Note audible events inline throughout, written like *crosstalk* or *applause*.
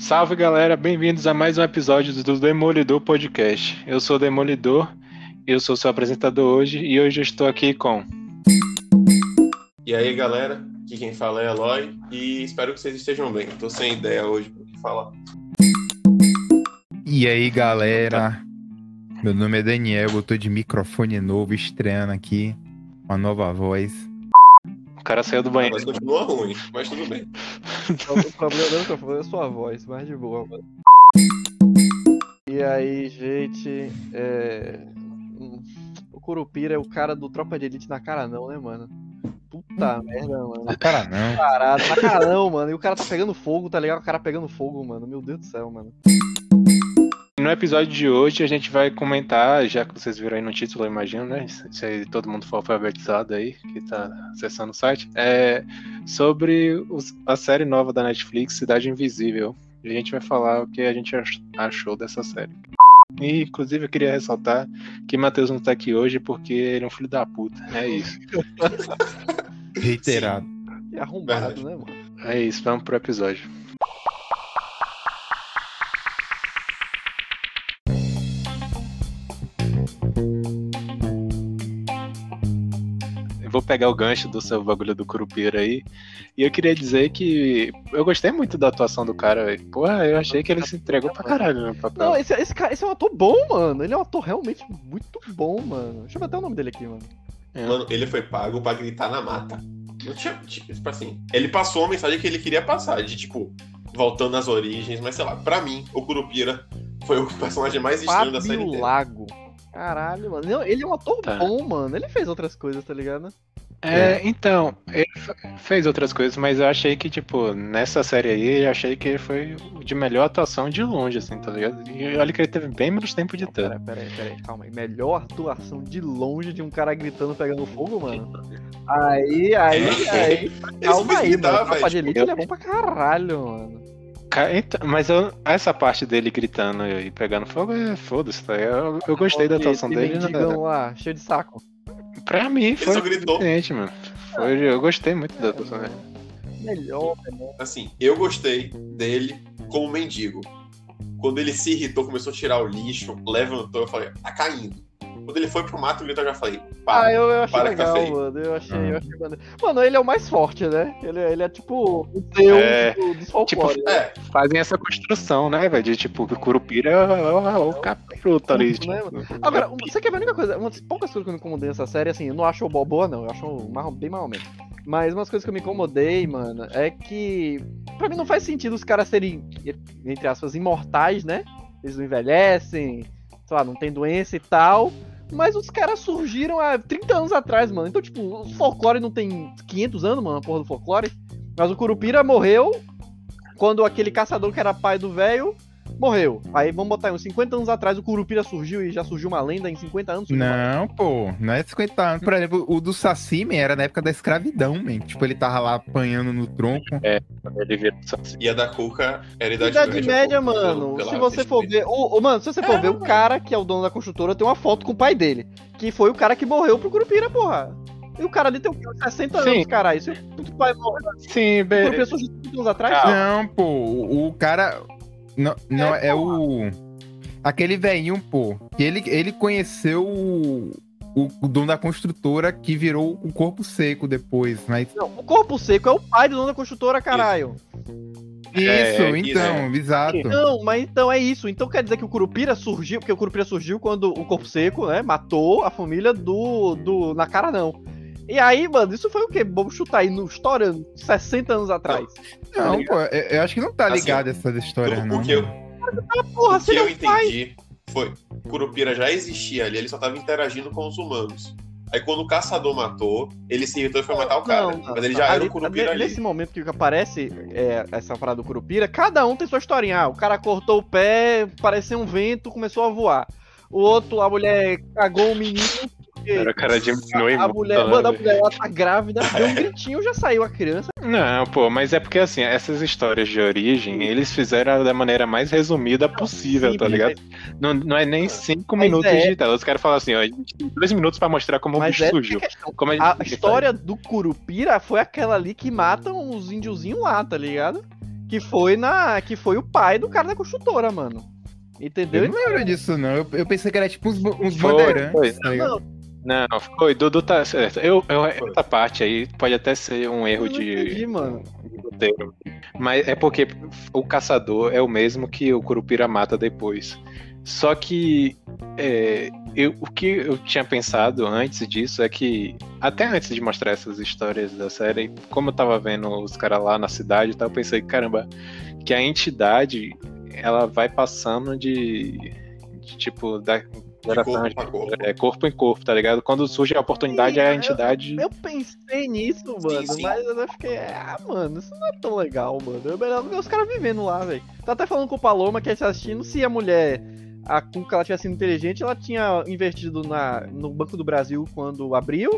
Salve galera, bem-vindos a mais um episódio do Demolidor Podcast. Eu sou o Demolidor, eu sou seu apresentador hoje e hoje eu estou aqui com. E aí galera, aqui quem fala é Eloy e espero que vocês estejam bem. Tô sem ideia hoje para que falar. E aí galera, meu nome é Daniel, eu tô de microfone novo, estreando aqui, uma nova voz. O cara saiu do banheiro. Mas continua ruim, mas tudo bem. O problema do microfone é a sua voz, mais de boa, mano. E aí, gente, é... O Curupira é o cara do Tropa de Elite na cara não, né, mano? Puta merda, mano. Ah, cara, não. Parado, na cara não, mano. E o cara tá pegando fogo, tá ligado? O cara pegando fogo, mano. Meu Deus do céu, mano. No episódio de hoje a gente vai comentar, já que vocês viram aí no título, eu imagino, né? Se aí todo mundo for alfabetizado aí, que tá acessando o site, é sobre os- a série nova da Netflix, Cidade Invisível. E a gente vai falar o que a gente ach- achou dessa série. E, inclusive, eu queria ressaltar que Matheus não tá aqui hoje porque ele é um filho da puta. É isso. *laughs* Reiterado. E arrombado, Verdade. né, mano? É isso, vamos pro episódio. Vou pegar o gancho do seu bagulho do Curupira aí. E eu queria dizer que eu gostei muito da atuação do cara, velho. Porra, eu achei que ele se entregou pra caralho no papel. Não, esse, esse, cara, esse é um ator bom, mano. Ele é um ator realmente muito bom, mano. Deixa eu ver até o nome dele aqui, mano. É. Mano, ele foi pago pra gritar na mata. Não tinha, tipo assim, ele passou a mensagem que ele queria passar, de tipo, voltando às origens, mas sei lá, pra mim, o Curupira foi o personagem mais estranho da série Fábio inteira. Lago. Caralho, mano. Não, ele é um ator Tá. bom, mano. Ele fez outras coisas, tá ligado? É, então, ele fez outras coisas, mas eu achei que, tipo, nessa série aí, eu achei que ele foi o de melhor atuação de longe, assim, tá ligado? E olha que ele teve bem menos tempo de tela. Pera, pera aí, pera aí, calma aí. Melhor atuação de longe de um cara gritando pegando fogo, mano. Aí, aí, aí. Ele Calma aí, mano. Tropa velho. de Elite ele é bom pra caralho, mano. Então, mas eu- essa parte dele gritando e pegando fogo, é foda-se, tá? Eu, eu gostei da atuação dele. né? lá, cheio de saco. Pra mim foi só gritou. suficiente, mano. Foi, eu gostei muito da atuação dele. Melhor, Assim, eu gostei dele como mendigo. Quando ele se irritou, começou a tirar o lixo, levantou, eu falei, tá caindo. Quando ele foi pro mato eu já falei, Ah, para. eu, eu achei para tá legal, mano. Eu achei, Hum. eu achei maneiro. Mano, ele é o mais forte, né? Ele, é- ele é tipo o deus É, do, dos folclore. né? É, Fazem essa construção, né, velho? De tipo, o Curupira é o, é o capiroto ali. Né, tipo. Agora, um- você quer ver a única coisa? Uma das poucas coisas que eu me incomodei nessa série, assim, eu não acho bo- boa, não. Eu acho marrom- bem mal menos. Mas umas coisas que eu me incomodei, mano, é que. Pra mim não faz sentido os caras serem, entre aspas, imortais, né? Eles não envelhecem, sei lá, não tem doença e tal. Mas os caras surgiram há 30 anos atrás, mano. Então, tipo, o folclore não tem 500 anos, mano, a porra do folclore. Mas o Curupira morreu quando aquele caçador que era pai do velho morreu. Aí vamos botar aí, uns 50 anos atrás o Curupira surgiu e já surgiu uma lenda em 50 anos. Não, pô, não é 50 anos. Por exemplo, o do Saci, man, era na época da escravidão, man. Tipo, ele tava lá apanhando no tronco. Ele vira assim. e a da Cuca era Idade, Idade média, pô, mano. pela- se você for ver. O, o- mano, se você for ver, o cara que é o dono da construtora tem uma foto com o pai dele. Que foi o cara que morreu pro Curupira, porra. E o cara ali tem o quê? Uns 60 Sim. anos, caralho. Se o pai morreu, Sim, o be... Curupira surgiu 30 anos atrás. Não, pô, o cara. Não, não é, o. Aquele velhinho, pô. Que ele, ele conheceu o, o, o dono da construtora que virou o corpo seco depois. Mas. Não, o corpo seco é o pai do dono da construtora, caralho. Isso, É, então, exato. Não, mas então é isso. Então quer dizer que o Curupira surgiu, porque o Curupira surgiu quando o Corpo Seco, né, matou a família do, do na cara não. E aí, mano, isso foi o quê? Vamos chutar aí no história 60 anos atrás. Não, pô, eu, eu acho que não tá Assim, ligado essas histórias, tudo não. porque eu- Ah, porra, o que eu entendi foi Curupira já existia ali, ele só tava interagindo com os humanos. Aí quando o caçador matou, ele se irritou e foi matar o cara. Não, não, mas ele já era Ali- o Curupira ali. Nesse momento que aparece é, essa parada do Curupira, cada um tem sua historinha. Ah, o cara cortou o pé, pareceu um vento, começou a voar. O outro, a mulher cagou o menino. Era o cara diminui a muito, mulher, mano, a mulher ela tá grávida, deu um gritinho, já saiu a criança. Não, pô, mas é porque assim, essas histórias de origem, eles fizeram da maneira mais resumida possível, sim, tá ligado? Não, não é nem cinco Mas minutos é. de tela. Os caras falam assim, ó, a gente tem dois minutos pra mostrar como o Mas bicho é surgiu. a. Como A gente- história do Curupira foi aquela ali que matam os índiozinhos lá, tá ligado? Que foi na. Que foi o pai do cara da construtora, mano. Entendeu? Eu não lembro disso, não. Eu, eu pensei que era tipo uns, uns bandeirantes, foi. tá ligado? Não, foi, Dudu tá certo. Eu, eu, essa parte aí pode até ser um erro de, entendi, mano. de roteiro. Mas é porque o caçador é o mesmo que o Curupira mata depois. Só que é, eu- o que eu tinha pensado antes disso é que, até antes de mostrar essas histórias da série, como eu tava vendo os caras lá na cidade e tal, eu pensei, caramba, que a entidade ela vai passando de, de, tipo, da geração corpo de- pra corpo. é, corpo em corpo, tá ligado? Quando surge a oportunidade, Sim, a eu- entidade. Eu pensei nisso, mano, sim. mas eu fiquei, ah, mano, isso não é tão legal, mano. É melhor ver os caras vivendo lá, velho. Tá até falando com o Paloma que a tá assistindo, se a mulher, a Cuca, ela tivesse sido inteligente, ela tinha investido na, no Banco do Brasil quando abriu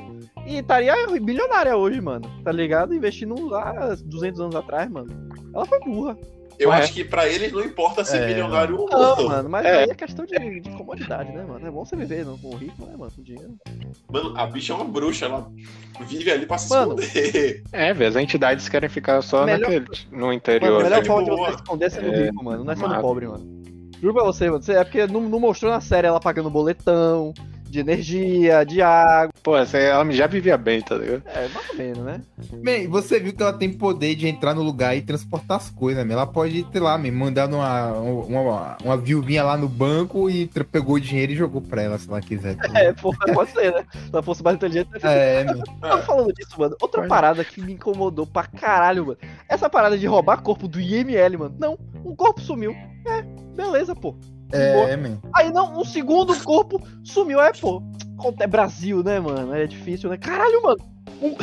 e estaria bilionária hoje, mano. Tá ligado? Investindo lá 200 anos atrás, mano. Ela foi burra. Eu acho que pra eles não importa ser É, milionário ou Não, não. mano, mas É. aí é questão de, de comodidade, né, mano? É bom você viver não, com o rico, né, mano? Com dinheiro. Mano, a bicha é uma bruxa, ela vive ali pra se Mano. esconder. É, velho, as entidades querem ficar só Melhor- naquele, no Mano, interior. a melhor de forma de boa. você esconder é sendo É, rico, mano. Não é sendo massa. pobre, mano. Juro pra você, mano. É porque não, não mostrou na série ela pagando boletão, de energia, de água. Pô, essa, ela já vivia bem, tá ligado? É, mais ou menos, né? Bem, você viu que ela tem poder de entrar no lugar e transportar as coisas, né? Ela pode, sei lá, me mandar numa, uma, uma viuvinha lá no banco e pegou o dinheiro e jogou pra ela, se ela quiser. *laughs* É, pô, pode ser, né? Se ela fosse mais inteligente, eu É, *laughs* meu. Falando disso, mano. Outra Pode. parada que me incomodou pra caralho, mano. Essa parada de roubar corpo do IML, mano. Não, um corpo sumiu. É, beleza, pô. É, man. Aí não, um segundo corpo sumiu. É, pô. É Brasil, né, mano? É difícil, né? Caralho, mano. Um-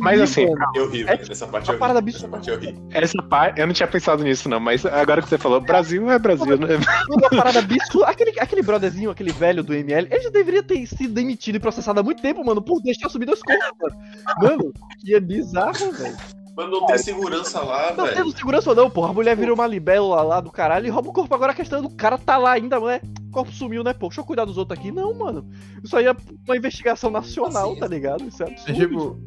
Mas assim. Eu ri, É. Nessa parte eu parada absurda. parte eu ri. Essa parte, eu não tinha pensado nisso, não, mas agora que você falou, Brasil é Brasil, né? Uma parada absurda. Aquele, aquele brotherzinho, aquele velho do ML, ele já deveria ter sido demitido e processado há muito tempo, mano, por deixar subir dois corpos, mano. Mano, que é bizarro, velho. Mas não tem segurança lá, Não velho. teve segurança ou não, porra. A mulher virou uma libélula lá do caralho e rouba o corpo. Agora a questão é do cara tá lá ainda, né? O corpo sumiu, né, pô? Deixa eu cuidar dos outros aqui. Não, mano. Isso aí é uma investigação nacional, Assim, tá ligado? Isso é É absurdo. tipo,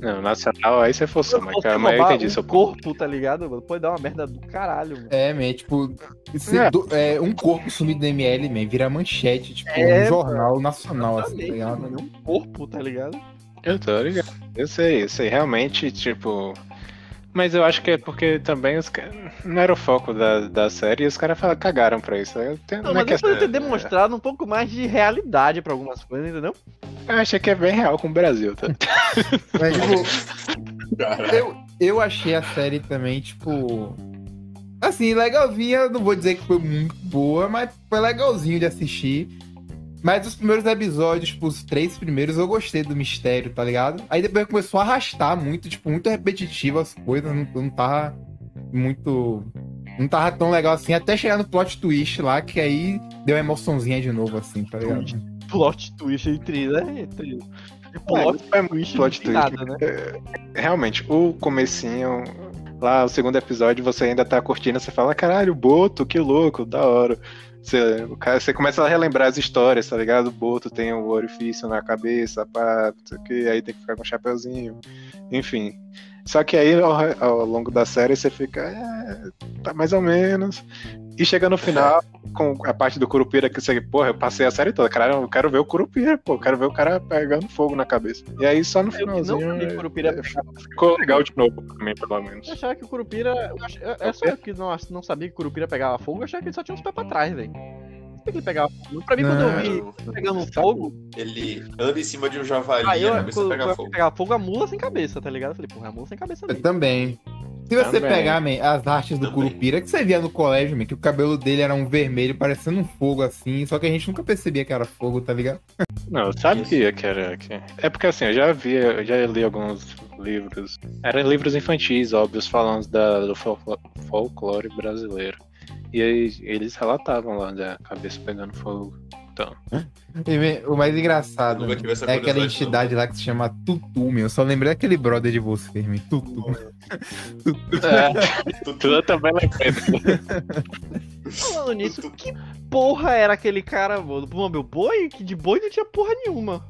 Não, nacional, aí você forçou, mas cara, mas eu entendi um seu ponto. corpo, tá ligado, mano? Pode dar uma merda do caralho, mano. é, man, tipo, É. do- é, um corpo sumido do ML, man, vira manchete, tipo, É, um jornal nacional, assim, tá ligado? mano. Um corpo, tá ligado? Eu tô ligado. Eu sei, eu sei, realmente, tipo. Mas eu acho que é porque também os caras. Não era o foco da, da série e os caras fala- cagaram pra isso. Eu, tenho, Não, não é mas que depois de ter é- demonstrado um pouco mais de realidade pra algumas coisas, entendeu? eu achei que é bem real com o Brasil, tá? *laughs* Mas, tipo, eu, eu achei a série também, tipo. Assim, legalzinha, não vou dizer que foi muito boa, mas foi legalzinho de assistir. Mas os primeiros episódios, tipo, os três primeiros, eu gostei do mistério, tá ligado? Aí depois começou a arrastar muito, tipo, muito repetitivo as coisas, não, não tava muito. Não tava tão legal assim, até chegar no plot twist lá, que aí deu uma emoçãozinha de novo, assim, tá ligado? Plot twist entre, né? Entre... Plot É, twist, plot twist. nada, né? Realmente, o comecinho, lá, o segundo episódio, você ainda tá curtindo, você fala, caralho, Boto, que louco, da hora. Você, o cara, você começa a relembrar as histórias, tá ligado? O Boto tem o orifício na cabeça, pá, não sei o que, aí tem que ficar com o chapeuzinho, enfim. Só que aí, ao, ao longo da série, você fica, é, tá mais ou menos. E chega no final, com a parte do Curupira, que você, porra, eu passei a série toda, cara, eu quero ver o Curupira, pô, eu quero ver o cara pegando fogo na cabeça. E aí, só no Eu não finalzinho, sabia que o Curupira é, ficou legal de novo pra mim, pelo menos. Eu achava que o Curupira. Eu, ach... eu, eu só eu que não, não sabia que o Curupira pegava fogo, eu achava que ele só tinha uns pés pra trás, velho. Não sabia que ele pegava fogo. Pra mim, quando eu vi Não, pegando fogo, Ele anda em cima de um javali aí e eu, a cabeça quando, pega quando fogo. pegava fogo, a mula sem cabeça, tá ligado? Eu falei, porra, a mula sem cabeça Eu mesmo. também. Se você Também. pegar, man, as artes do Também. Curupira, que você via no colégio, man, que o cabelo dele era um vermelho, parecendo um fogo assim, só que a gente nunca percebia que era fogo, tá ligado? Não, eu sabia que era. Que... É porque assim, eu já vi, eu já li alguns livros. Eram livros infantis, óbvios, falando da, do folclo- folclore brasileiro. E aí eles relatavam lá da cabeça pegando fogo. Então. E, o mais engraçado essa é aquela entidade lá que se chama Tutu, meu. Eu só lembrei daquele brother de você, man. Tutu. É, tudo também lembrei. Falando nisso, que porra era aquele cara, mano? Pô, meu boi? Que de boi não tinha porra nenhuma.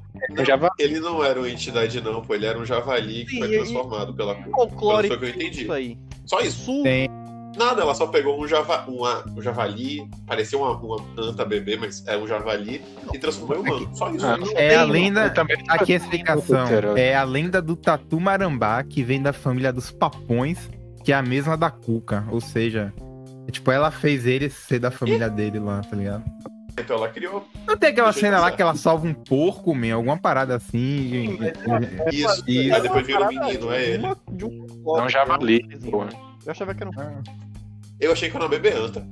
Va- Ele não era uma entidade, não, pô. Ele era um javali que Sim, foi e- transformado pela cor. Que eu entendi. isso aí. Só isso. Tem. Nada, ela só pegou um, java, uma, um javali, parecia uma, uma anta bebê, mas é um javali, e transformou em humano. Só isso. Ah, Não É a lenda. Também Aqui a explicação. É a lenda do Tatu Marambá, que vem da família dos Papões, que é a mesma da Cuca. Ou seja, é tipo, ela fez ele ser da família dele lá, tá ligado? Então ela criou Não tem aquela cena lá que ela salva um porco, man, alguma parada assim. isso. Isso. Aí depois vira o menino, de é ele. de um É um javali, pô. Eu achava que era um. Eu achei que era uma bebê anta.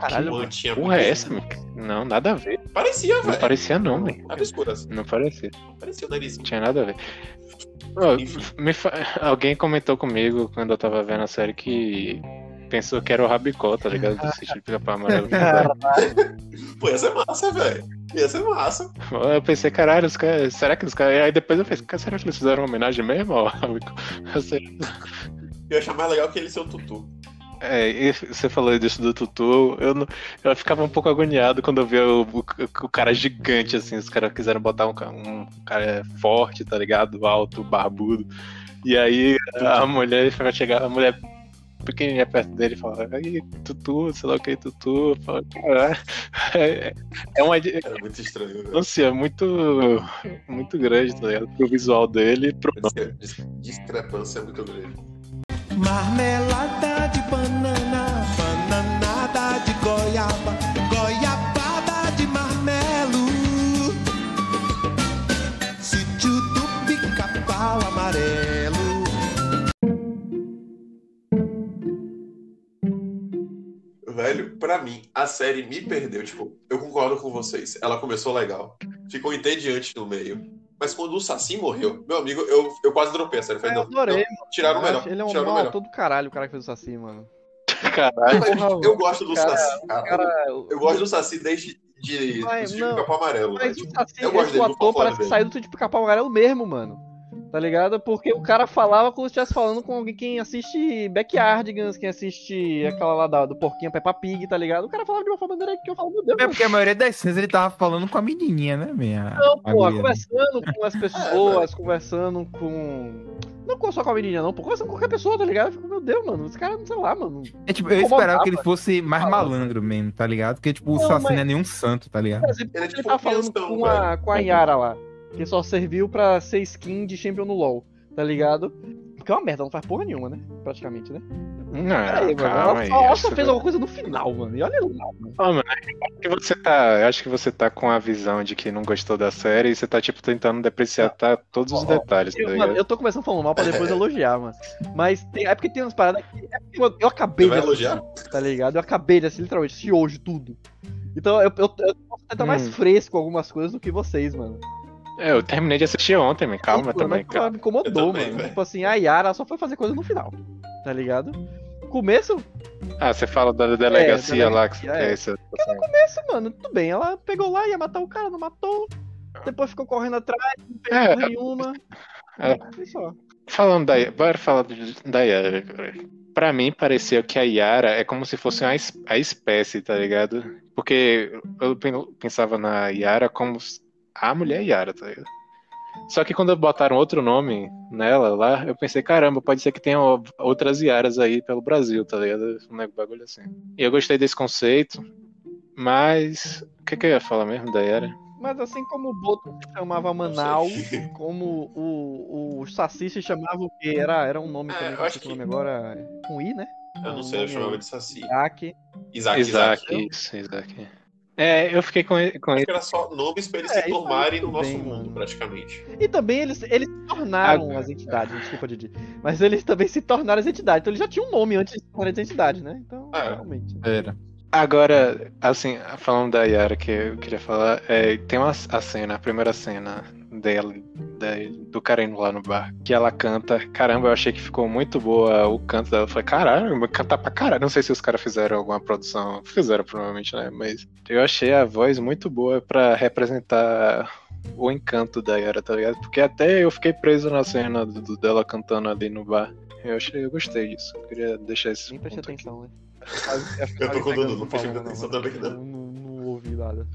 Caralho, Uma antinha Porra, é essa, meu? Não, nada a ver. Parecia, Não velho. parecia não, velho. Assim. Não parecia. Parecia o nariz. Não tinha nada a ver. Me fa- Alguém comentou comigo quando eu tava vendo a série que pensou que era o Rabicó, tá ligado? Do sítio de pica-pau amarelo. *laughs* Pô, ia ser massa, velho. Ia ser massa. Eu pensei, caralho, os caras. Será que os caras. Aí depois eu pensei, será que eles fizeram uma homenagem mesmo ao Rabicó? *laughs* Eu sei. Eu ia achar mais legal que ele ser o Tutu. É, você falou disso do Tutu, eu, não- eu ficava um pouco agoniado quando eu via o, o- o cara gigante, assim, os caras quiseram botar um, um cara forte, tá ligado? Alto, barbudo. E aí a mulher chegar, a mulher pequenininha perto dele e fala, aí, Tutu, sei lá o que, Tutu. Eu falo, "Caralho." É, *laughs* é uma. Era muito estranho, velho. Nossa, é muito, muito grande, tá ligado? Pro visual dele pro dis- Discrepância é muito grande. Marmelada de banana, bananada de goiaba, goiabada de marmelo. Sítio do pica-pau amarelo. Velho, pra mim, a série me perdeu. Tipo, eu concordo com vocês. Ela começou legal. Ficou entediante no meio. Mas quando o Saci morreu, meu amigo, eu, eu quase dropei a série. Falei, Eu não, adorei, não, tiraram o Eu melhor. Ele é um tiraram o mal melhor. todo caralho, o cara que fez o Saci, mano. *laughs* caralho. Eu gosto do cara- Saci, cara. Cara, Eu gosto do Saci desde de, Mas, de não, Capão Amarelo. Mas velho. o Saci, eu gosto dele, vou ator parece que saiu do tipo Capão Amarelo mesmo, mano. Tá ligado? Porque o cara falava como se estivesse falando com alguém quem assiste Backyardigans, quem assiste aquela lá da- do porquinho Peppa Pig, tá ligado? O cara falava de uma forma maneira que eu falo, meu Deus, É porque a maioria das cenas ele tava falando com a menininha, né, minha? Não, pô, conversando com as pessoas, conversando com. Não só com a menina, não, pô, conversando com qualquer pessoa, tá ligado? Eu fico, meu Deus, mano, esse cara, sei lá, mano. É tipo, eu esperava que ele fosse mais malandro mesmo, tá ligado? Porque, tipo, o Não, Saci mas- não é nenhum santo, tá ligado? Ele é ele tipo tava um falando crianção, com a, com a Yara lá, que só serviu pra ser skin de champion no LoL, tá ligado? Porque é uma merda, não faz porra nenhuma, né? Praticamente, né? Não, Peraí, mano, ela só, ela só acho fez alguma coisa no final, mano. E olha lá, mano. Ah, mano, acho que você tá. eu Acho que você tá com a visão de que não gostou da série e você tá, tipo, tentando depreciar tá, todos os Ó, detalhes, tá Eu, mano, eu tô começando falando mal pra depois *laughs* elogiar, mano. Mas tem- é porque tem umas paradas que. é porque eu, eu acabei de elogiar? tá ligado? Eu acabei de assistir, literalmente, hoje tudo. Então eu, eu, eu posso estar mais Hum. fresco com algumas coisas do que vocês, mano. É, eu terminei de assistir ontem, man. calma Mas, também, mas, calma. me incomodou, Eu também, mano. velho. Tipo assim, a Yara só foi fazer coisa no final. Tá ligado? Começo, Ah, você fala da delegacia lá que você delegacia, é. quer isso. começo, mano, tudo bem. Ela pegou lá, ia matar o cara, não matou. Depois ficou correndo atrás, não fez É. nenhuma. É. Foi só. Falando da. Bora falar da Yara. cara. Pra mim, pareceu que a Yara é como se fosse uma a espécie, tá ligado? Porque eu pen- pensava na Yara como a mulher Yara, tá ligado? Só que quando botaram outro nome nela lá, eu pensei, caramba, pode ser que tenha o- outras Yaras aí pelo Brasil, tá ligado? Um bagulho assim. E eu gostei desse conceito, mas. O que, que eu ia falar mesmo da Yara? Mas assim como o Boto se chamava Manaus, *laughs* como o, o Saci se chamava o quê? Era, era um nome É, também, eu que eu acho que- nome agora. Com I, né? Eu não sei, eu chamava de Saci. Isaac. Isaac, Isaac. Isaac, isso, Isaac. É, eu fiquei com, com que era só nomes pra eles É, se tornarem no nosso bem, mundo, mano. praticamente. E também eles, eles se tornaram Ah, as entidades, desculpa, Didi. Mas eles também se tornaram as entidades. Então eles já tinham um nome antes de se tornarem as entidades, né? Então, É. realmente. Era. Agora, assim, falando da Yara que eu queria falar, é, tem uma a cena, a primeira cena dela, da- do indo lá no bar, que ela canta. Caramba, eu achei que ficou muito boa o canto dela. Eu falei, caralho, cantar pra caralho. Não sei se os caras fizeram alguma produção. Fizeram, provavelmente, né? Mas eu achei a voz muito boa pra representar o encanto da Yara, tá ligado? Porque até eu fiquei preso na cena do- do- dela cantando ali no bar. Eu achei, eu gostei disso. Eu queria deixar esse Nem prestei atenção, né? Eu tô Dudu, não prestei atenção também, não. Ouvi nada.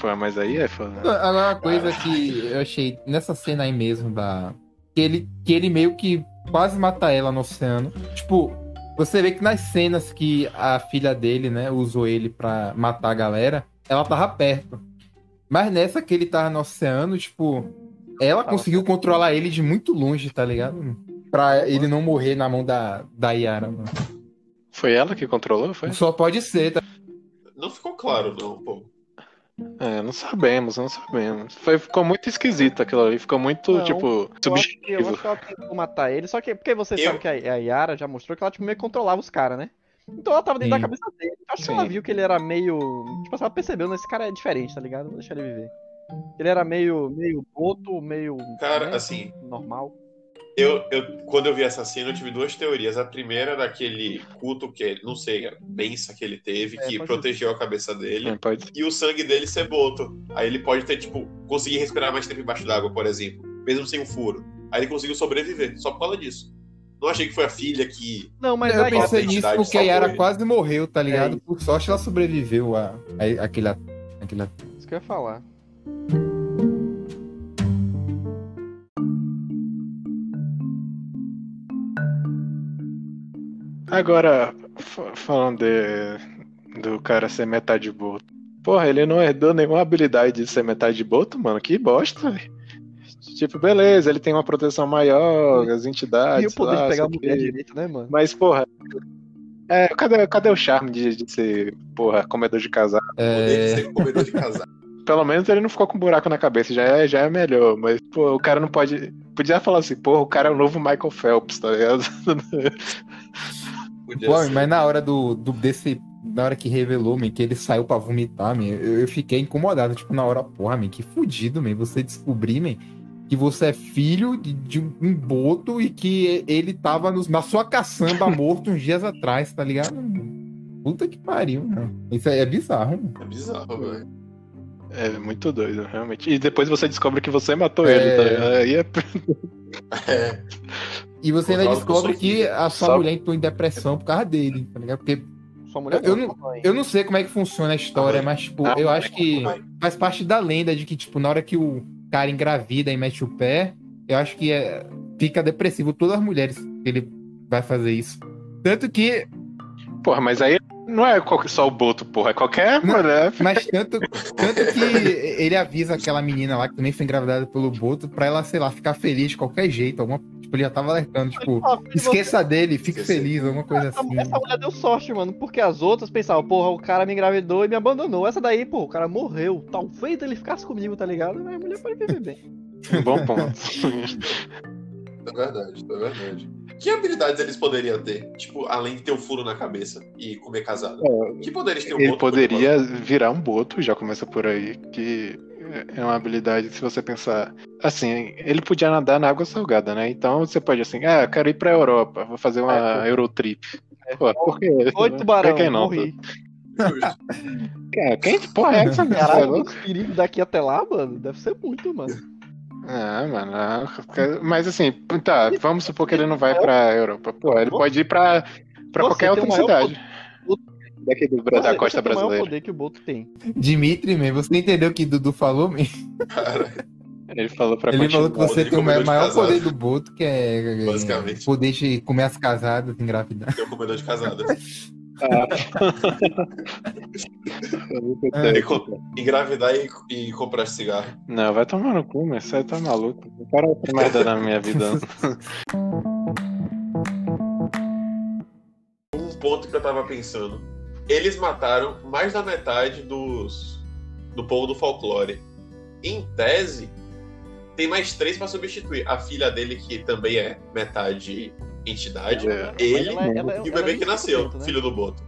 Pô, mas aí é foda. Agora uma coisa que eu achei nessa cena aí mesmo da. Que ele, que ele meio que quase mata ela no oceano. Tipo, Você vê que nas cenas que a filha dele, né, usou ele pra matar a galera, ela tava perto. Mas nessa que ele tava no oceano, tipo, ela Tava conseguiu controlar ele de muito longe, tá ligado? Pra ele não morrer na mão da, da Yara, mano. Foi ela que controlou? Foi? Só pode ser, tá? Não ficou claro, não, pô. É, não sabemos, não sabemos. Foi, ficou muito esquisito aquilo ali. Ficou muito, Não, tipo, Eu acho, que, eu subjetivo. acho que ela tentou matar ele, só que porque você Eu- sabe que a, a Yara já mostrou que ela tipo, meio que controlava os caras, né? Então ela tava dentro Sim. da cabeça dele. Acho que Sim. ela viu que ele era meio. Tipo, ela percebeu, né? Esse cara é diferente, tá ligado? Vou deixar ele viver. Ele era meio, meio boto, meio. Cara, né, assim, Normal. Eu, eu, quando eu vi essa cena, eu tive duas teorias. A primeira era daquele culto que, não sei, a benção que ele teve, É, que protegeu a cabeça dele. É, pode ser. E o sangue dele ser boto. Aí ele pode ter, tipo, conseguir respirar mais tempo embaixo d'água, por exemplo. Mesmo sem um furo. Aí ele conseguiu sobreviver, só por causa disso. Não achei que foi a filha que. Não, mas eu pensei a nisso porque a Yara ele. quase morreu, tá ligado? É Por sorte ela sobreviveu a, a, aquele, aquele Isso que eu ia falar. Agora, fa- falando de, do cara ser metade boto. Porra, ele não herdou nenhuma habilidade de ser metade boto, mano. Que bosta, velho. Tipo, beleza, ele tem uma proteção maior, as entidades. E o poder lá, de pegar a mulher direito, né, mano? Mas, porra. É, cadê, cadê o charme de, de ser, porra, comedor de casal? Poder de É, ser comedor de casar. Pelo menos ele não ficou com um buraco na cabeça, já é, já é melhor. Mas, pô, o cara não pode. Podia falar assim, porra, o cara é o novo Michael Phelps, tá ligado? *laughs* Podia Pô, ser. mas na hora do, do desse. Na hora que revelou, man, que ele saiu pra vomitar, man, eu, eu fiquei incomodado. Tipo, na hora, porra, man, que fudido, man. Você descobrir, man, que você é filho de, de um boto e que ele tava nos- na sua caçamba *laughs* morto uns dias atrás, tá ligado? Puta que pariu, mano. Isso aí é bizarro, mano. É bizarro, velho. É muito doido, realmente. E depois você descobre que você matou É. ele, tá ligado? Aí é. É. *laughs* E você ainda descobre que a sua Sabe? mulher entrou em depressão por causa dele, tá ligado? Porque Sua mulher Eu não, eu não sei como é que funciona a história, Ah, mas, tipo, eu acho que faz parte da lenda de que, tipo, na hora que o cara engravida e mete o pé, eu acho que é, fica depressivo todas as mulheres que ele vai fazer isso. Tanto que, Porra, mas aí não é qual- só o Boto, porra, é qualquer mulher. mas tanto, tanto que ele avisa aquela menina lá que também foi engravidada pelo Boto pra ela, sei lá, ficar feliz de qualquer jeito. Alguma, tipo, ele já tava alertando, tipo, esqueça dele, fique Esqueci. feliz, alguma coisa Essa, assim. essa mulher deu sorte, mano, porque as outras pensavam, porra, o cara me engravidou e me abandonou. Essa daí, pô, o cara morreu. Talvez ele ficasse comigo, tá ligado? Mas a mulher pode viver bem. Um bom ponto. *laughs* É verdade, é verdade. Que habilidades eles poderiam ter? Tipo, além de ter um furo na cabeça e comer casado. Que poderes tem um Ele boto poderia virar um Boto, já começa por aí, que é uma habilidade, se você pensar. Assim, ele podia nadar na água salgada, né? Então você pode assim, ah, eu quero ir pra Europa, vou fazer uma Eurotrip. Pô, por quê? Oi, tubarão, Por que não? morri. Cara, quem que porra é essa, é Caralho, louco? os perigos daqui até lá, mano, deve ser muito, mano. Ah, mano. ah, Mas assim, tá, vamos supor que ele não vai pra Europa. Pô, ele pode ir pra, pra Você qualquer outra o cidade. Daqui do, da Você- costa o brasileira. poder que o Boto tem. Dimitri, man, você entendeu o que Dudu falou, man? Cara, Ele falou pra Ele falou que você Poder tem o maior casado. poder do Boto, que é, é Basicamente. poder de comer as casadas, engravidar. tem um comedor de casada. *laughs* Muito É. tempo. Engravidar e, e comprar cigarro. Não, vai tomar no cu, mas você tá maluco. Não quero outra merda na minha vida. *laughs* Um ponto que eu tava pensando. Eles mataram mais da metade dos do povo do folclore. Em tese, tem mais três pra substituir. A filha dele, que também é metade entidade. É. Ele Ela- ela- e o bebê é que nasceu, 20%, né? filho do Boto.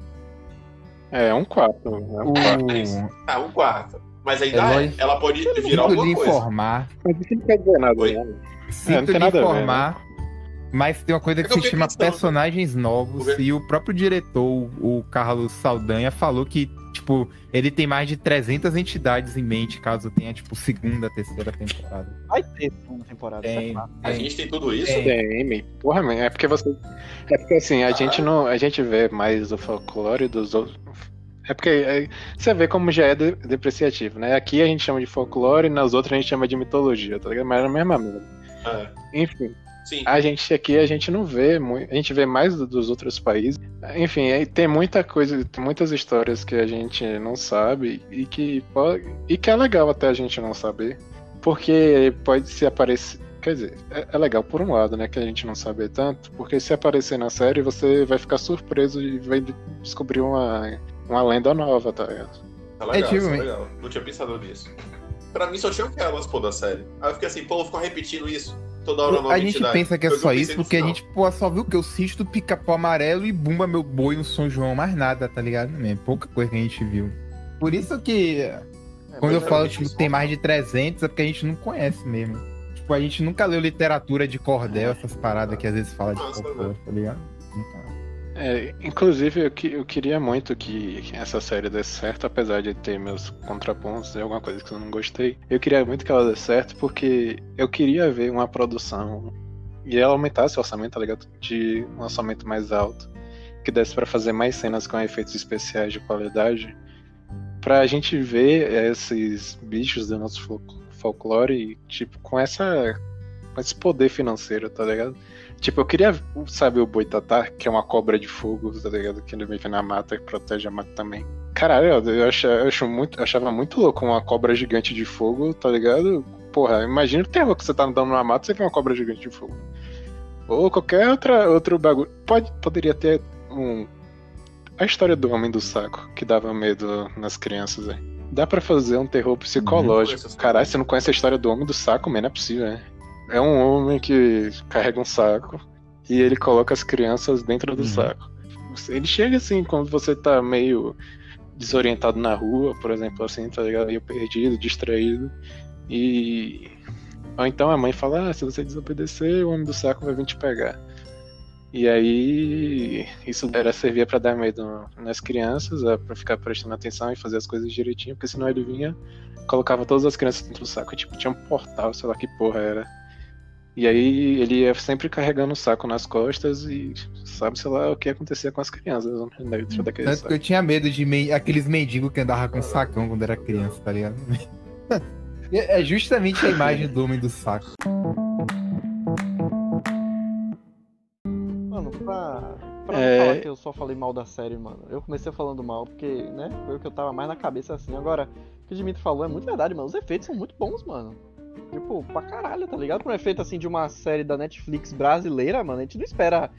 É, um quarto. É um quarto. O... Ah, um quarto. Mas ainda É é, ela pode virar alguma lhe coisa. informar, Mas isso não quer dizer nada, Oi? né? sinto a ver, informar, mas tem uma coisa É que que eu se chama pensando. personagens novos, Vou ver. e o próprio diretor, o Carlos Saldanha, falou que, tipo, ele tem mais de 300 entidades em mente, caso tenha, tipo, segunda, terceira temporada. Vai ter segunda temporada, é Tem, claro. A tem. gente tem tudo isso? Tem. Tem, man. porra, man, é porque você. É porque assim, a gente não. A gente vê mais o folclore dos outros. É porque é, você vê como já é de- depreciativo, né? Aqui a gente chama de folclore, nas outras a gente chama de mitologia, tá ligado? Mas é a mesma merda. É. Enfim. Sim. A gente aqui, a gente não vê muito. A gente vê mais do- dos outros países. Enfim, tem muita coisa, tem muitas histórias que a gente não sabe e que, pode, e que é legal até a gente não saber. Porque pode se aparecer. Quer dizer, é, é legal por um lado, né? Que a gente não sabe tanto. Porque se aparecer na série, você vai ficar surpreso e vai descobrir uma, uma lenda nova, tá ligado? Tá legal, tipo, isso é legal. Não tinha pensado nisso. Pra mim só tinha aquelas, pô, da série. Aí eu fiquei assim, pô, eu fico repetindo isso toda hora nova A gente entidade. pensa que é Foi só isso porque a gente, pô, só viu que eu cisto pica-pau amarelo e bumba meu boi no São João, mais nada, tá ligado? É pouca coisa que a gente viu. Por isso que É, Quando eu falo, tipo, tem mais de 300, é porque a gente não conhece mesmo. Tipo, a gente nunca leu literatura de cordel, essas paradas que às vezes fala de Nossa, folclore, tá ligado? Nunca. É, inclusive, eu, que- eu queria muito que essa série desse certo, apesar de ter meus contrapontos e alguma coisa que eu não gostei. Eu queria muito que ela desse certo, porque eu queria ver uma produção e ela aumentasse o orçamento, tá ligado? De um orçamento mais alto, que desse pra fazer mais cenas com efeitos especiais de qualidade, pra gente ver esses bichos do nosso fol- folclore, tipo, com essa. com esse poder financeiro, tá ligado? Tipo, eu queria, sabe, o boitatá, que é uma cobra de fogo, tá ligado? Que ele vive na mata e protege a mata também. Caralho, eu, eu, acha- eu acho muito, eu achava muito louco uma cobra gigante de fogo, tá ligado? Porra, imagina o terror que você tá andando numa mata e você vê uma cobra gigante de fogo. Ou qualquer outra, outro bagulho. Pode, poderia ter um. A história do Homem do Saco, que dava medo nas crianças, velho. Dá pra fazer um terror psicológico. Essa Caralho, você não conhece a história do Homem do Saco, man, não é possível, né? É um homem que carrega um saco e ele coloca as crianças dentro do Uhum. saco. Ele chega assim, quando você tá meio desorientado na rua, por exemplo, assim, tá ligado? Meio perdido, distraído. E. Ou então a mãe fala: ah, se você desobedecer, o homem do saco vai vir te pegar. E aí, isso era servia pra dar medo nas crianças, é, pra ficar prestando atenção e fazer as coisas direitinho, porque senão ele vinha, colocava todas as crianças dentro do saco, tipo, tinha um portal, sei lá que porra era. E aí ele ia sempre carregando o saco nas costas e sabe, sei lá, o que acontecia com as crianças dentro daquele Tanto que saco. eu tinha medo de men- aqueles mendigos que andavam com sacão quando era criança, tá ligado? É *laughs* é justamente a imagem do homem do saco. Mano, pra, pra É. não falar que eu só falei mal da série, mano, eu comecei falando mal porque, né, foi o que eu tava mais na cabeça assim. Agora, o que o Dimitri falou é muito verdade, mano. Os efeitos são muito bons, mano. Tipo, pra caralho, tá ligado? Pra um efeito assim de uma série da Netflix brasileira, mano, a gente não espera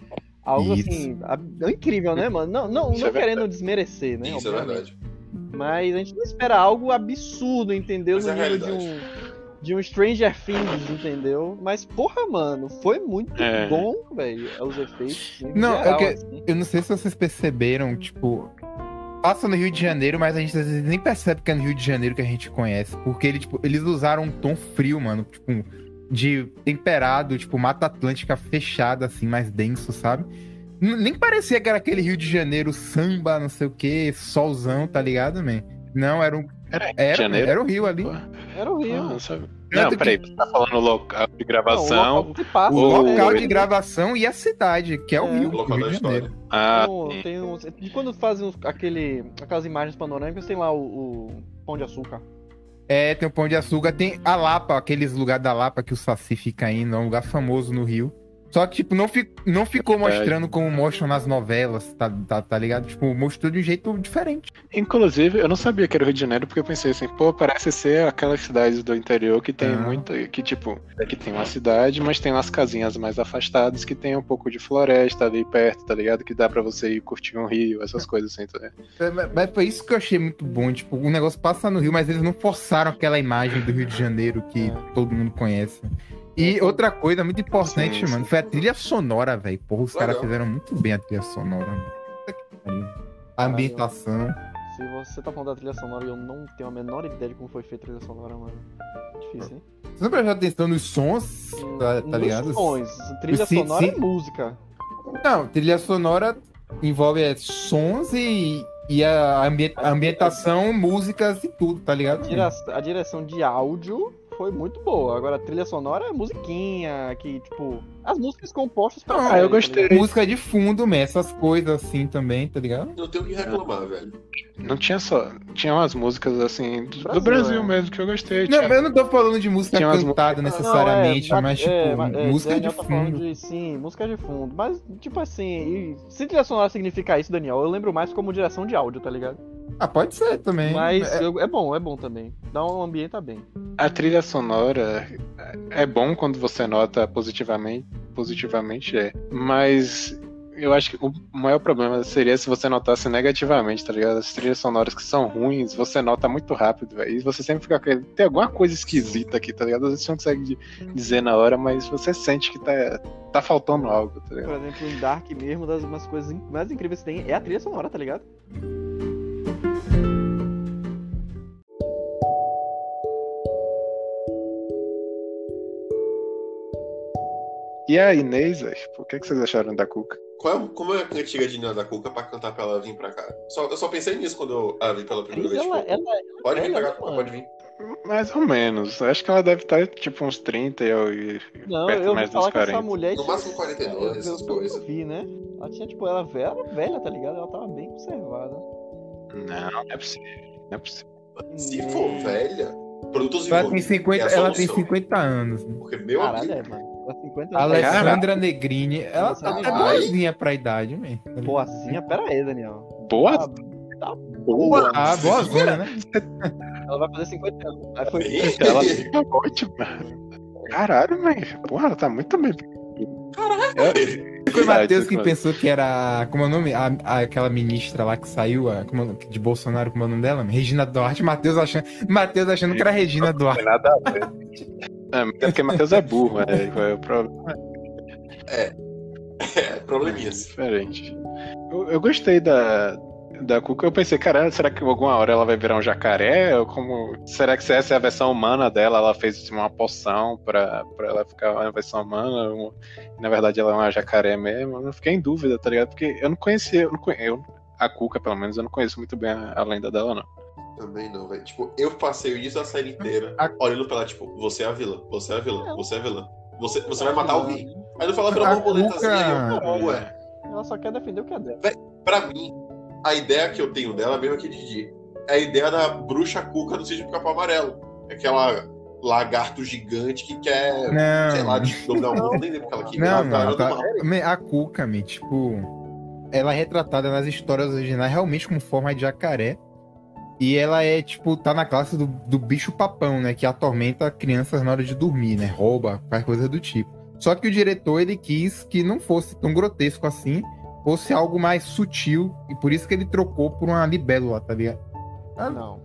algo Isso. assim. ab- incrível, né, mano? Não, não, Isso não é verdade. querendo desmerecer, né? Isso é obviamente. verdade. Mas a gente não espera algo absurdo, entendeu? Mas no é a nível de um, de um Stranger Things, entendeu? Mas, porra, mano, foi muito É. bom, velho, os efeitos. em Não, é geral, que- assim. Eu não sei se vocês perceberam, tipo. Passa no Rio de Janeiro, mas a gente às vezes nem percebe que é no Rio de Janeiro que a gente conhece. Porque ele, tipo, eles usaram um tom frio, mano. Tipo, de temperado, tipo, Mata Atlântica fechada, assim, mais denso, sabe? N- nem parecia que era aquele Rio de Janeiro samba, não sei o que, solzão, tá ligado, man? Não, era um. Era Rio de Era, Janeiro? era o Rio ali. Era o Rio. Ah, não, sabe? Tanto não que- peraí, você tá falando local de Não, o gravação. local passa, O né? local de gravação e a cidade, que é o É. Rio, O local Rio da de Janeiro. história. Ah, Tem, tem uns, e quando fazem uns- aquele, aquelas imagens panorâmicas, tem lá o, o Pão de Açúcar. É, tem o Pão de Açúcar, tem a Lapa, aqueles lugares da Lapa que o Saci fica indo, é um lugar famoso no Rio. Só que, tipo, não, fi- não ficou mostrando como mostram nas novelas, tá, tá, tá ligado? Tipo, mostrou de um jeito diferente. Inclusive, eu não sabia que era o Rio de Janeiro, porque eu pensei assim, pô, parece ser aquelas cidades do interior que tem Ah. muito. Que tipo, que tem uma cidade, mas tem umas casinhas mais afastadas que tem um pouco de floresta ali perto, tá ligado? Que dá pra você ir curtir um rio, essas coisas assim, tá ligado? É, Mas foi isso que eu achei muito bom. Tipo, o negócio passa no Rio, mas eles não forçaram aquela imagem do Rio de Janeiro que todo mundo conhece. E outra coisa muito importante, Sim, sim. mano, foi a trilha sonora, velho. Porra, os caras fizeram muito bem a trilha sonora, mano. A ambientação. Se você tá falando da trilha sonora e eu não tenho a menor ideia de como foi feita a trilha sonora, mano. Difícil, hein? Você não prestou atenção nos sons, tá, tá Nos ligado? sons, trilha Sim, sonora sim. e música. Não, trilha sonora envolve é, sons e, e a, ambi- a ambientação, músicas e tudo, tá ligado? Dire- A direção de áudio foi muito boa. Agora a trilha sonora é musiquinha, que, tipo, As músicas compostas pra Ah, eu tá gostei. Música de fundo, man, essas coisas assim também, tá ligado? Não tenho o que reclamar, velho. Não tinha só. Tinha umas músicas assim do do Brasil, Brasil, é. mesmo que eu gostei. Não, tinha- eu não tô falando de música Tinha umas cantada músicas- necessariamente, Não, é, mas tipo, é, mas, é, música de Daniel tá falando fundo. de, sim, música de fundo. Mas, tipo assim, e se trilha sonora significa isso, Daniel, eu lembro mais como direção de áudio, tá ligado? Ah, pode ser também. Mas É, eu- é bom, é bom também. Dá um ambiente tá bem. A trilha sonora é bom quando você nota positivamente, positivamente é, mas eu acho que o maior problema seria se você notasse negativamente, tá ligado? As trilhas sonoras que são ruins, você nota muito rápido, velho. E você sempre fica com tem alguma coisa esquisita aqui, tá ligado? Às vezes você não consegue di- dizer na hora, mas você sente que tá, tá faltando algo, tá ligado? Por exemplo, em Dark mesmo, das umas coisas mais incríveis que tem é a trilha sonora, tá ligado? E a Inês, velho, o que, que vocês acharam da Cuca? Qual é, como é a cantiga de Nina da Cuca pra cantar pra ela vir pra cá? Só, eu só pensei nisso quando eu a vi pela primeira vez. Ela, Tipo, ela, pode vir ela, pra cá, mano. pode vir. Mais ou menos. Acho que ela deve estar tipo uns 30 e eu. Não, perto eu mais dos falar que essa 40. mulher. No máximo 42, eu- essas eu- eu coisas. vi, né? Ela tinha, tipo, ela ve- ela era velha, tá ligado? Ela tava bem conservada. Não, não é possível. Não é possível. Se for velha, produtos Ela tem envolvidos. 50, é ela tem solução. 50 anos. Porque, meu Caralho, amigo, é, mano. Ela 50 A anos. Alessandra Negrini, ela tá até caralho. boazinha pra idade, man. Boazinha, pera aí, Daniel. Boa? Tá, tá boa. Ah, boazona, né? Ela vai fazer 50 anos. Aí foi. Ela fica ótima. Caralho, mãe. Porra, ela tá muito bem. Foi o Matheus que pensou que era. Como é o nome? A, a- aquela ministra lá que saiu a, como é de Bolsonaro, como é o nome dela? Regina Duarte. Matheus achando, Matheus achando que era Regina Não Duarte. tem nada a ver. É, porque Matheus é burro, é, qual é o problema? é, probleminhas. Diferente. Eu, eu gostei da, da Cuca. Eu pensei, caralho, será que alguma hora ela vai virar um jacaré? Ou como. Será que essa é a versão humana dela? Ela fez assim, uma poção pra, pra ela ficar uma versão humana? um- na verdade, ela é uma jacaré mesmo. Eu fiquei em dúvida, tá ligado? Porque eu não conhecia. Eu não conhe- eu- a Cuca, pelo menos, eu não conheço muito bem a, a lenda dela, não. Também não, velho. Tipo, eu passei o início da série inteira A- olhando pra ela, tipo, você é a vilã, você é a vilã, você é a vilã. Você, você vai matar alguém. Aí no final ela A virou uma borboletazinha eu, ué. Ela só quer defender o que é dela. Pra mim, a ideia que eu tenho dela a mesma que Didi. É a ideia da bruxa cuca do sítio do Capão Amarelo. É Aquela lagarto gigante que quer, sei lá, Não, de dominar o mundo, nem lembro que ela queria. não, tá- não. Tá, a Cuca, man, tipo. Ela é retratada nas histórias originais realmente com forma de jacaré. E ela é, tipo, tá na classe do, do bicho papão, né? Que atormenta crianças na hora de dormir, né? Rouba, faz coisa do tipo. Só que o diretor, ele quis que não fosse tão grotesco assim, fosse algo mais sutil. E por isso que ele trocou por uma libélula, tá ligado? Não.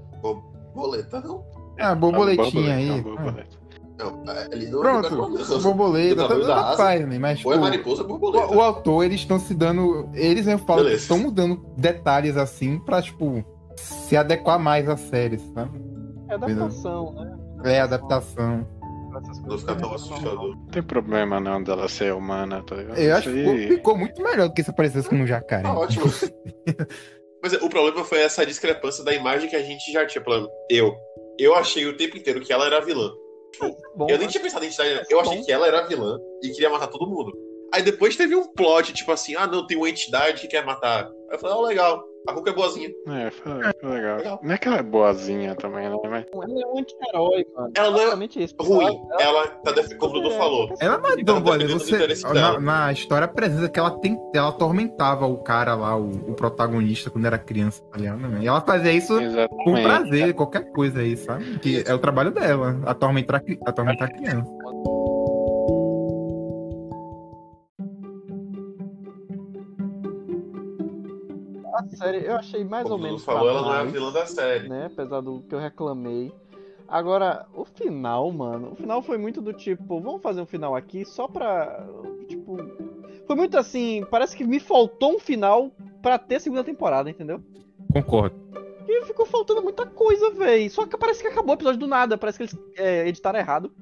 Boleta, não. Ah, borboletinha Uma aí. borboleta, uma borboleta. Não, ali não Pronto, não, não. *laughs* borboleta, tá, tá faz, né? Mas, Ou é tipo, mariposa ou O, borboleta. o autor, eles estão se dando. Eles, eu falo, estão mudando detalhes assim pra, tipo, se adequar mais à série, sabe? É adaptação, né? É, adaptação. Não coisas ficar tão que assustador. Não tem problema não dela ser humana, tá ligado? Eu acho que ficou, muito melhor do que se aparecesse como um jacaré. Tá ótimo. Mas é, o problema foi essa discrepância da imagem que a gente já tinha. Eu. Eu achei o tempo inteiro que ela era vilã. Bom, eu nem né? tinha pensado em identidade. Eu achei Bom. que ela era vilã e queria matar todo mundo. Aí depois teve um plot, tipo assim, ah, não, tem uma entidade que quer matar. Aí eu falei, ó, legal. A Hulk é boazinha. É, foi, foi legal. Legal. Não é que ela é boazinha também, né? Mas Ela é um anti-herói, mano. Ela não é Exatamente isso. ruim. Ela- Ela tá defendendo, como o Dudu falou. Ela não é tão tá boa, defendendo os você na, na história apresenta que ela, tem, ela atormentava o cara lá, o, o protagonista, quando era criança, tá ligado? E ela fazia isso com exatamente. prazer, qualquer coisa aí, sabe? Que é o trabalho dela, atormentar, atormentar a criança. Série eu achei mais Como ou menos. falou, ela não é a vilã da série. Né? Apesar do que eu reclamei. Agora, o final, mano. O final foi muito do tipo, vamos fazer um final aqui só pra. Tipo. Foi muito assim. Parece que me faltou um final pra ter segunda temporada, entendeu? Concordo. E ficou faltando muita coisa, véi. Só que parece que acabou o episódio do nada. Parece que eles é, editaram errado.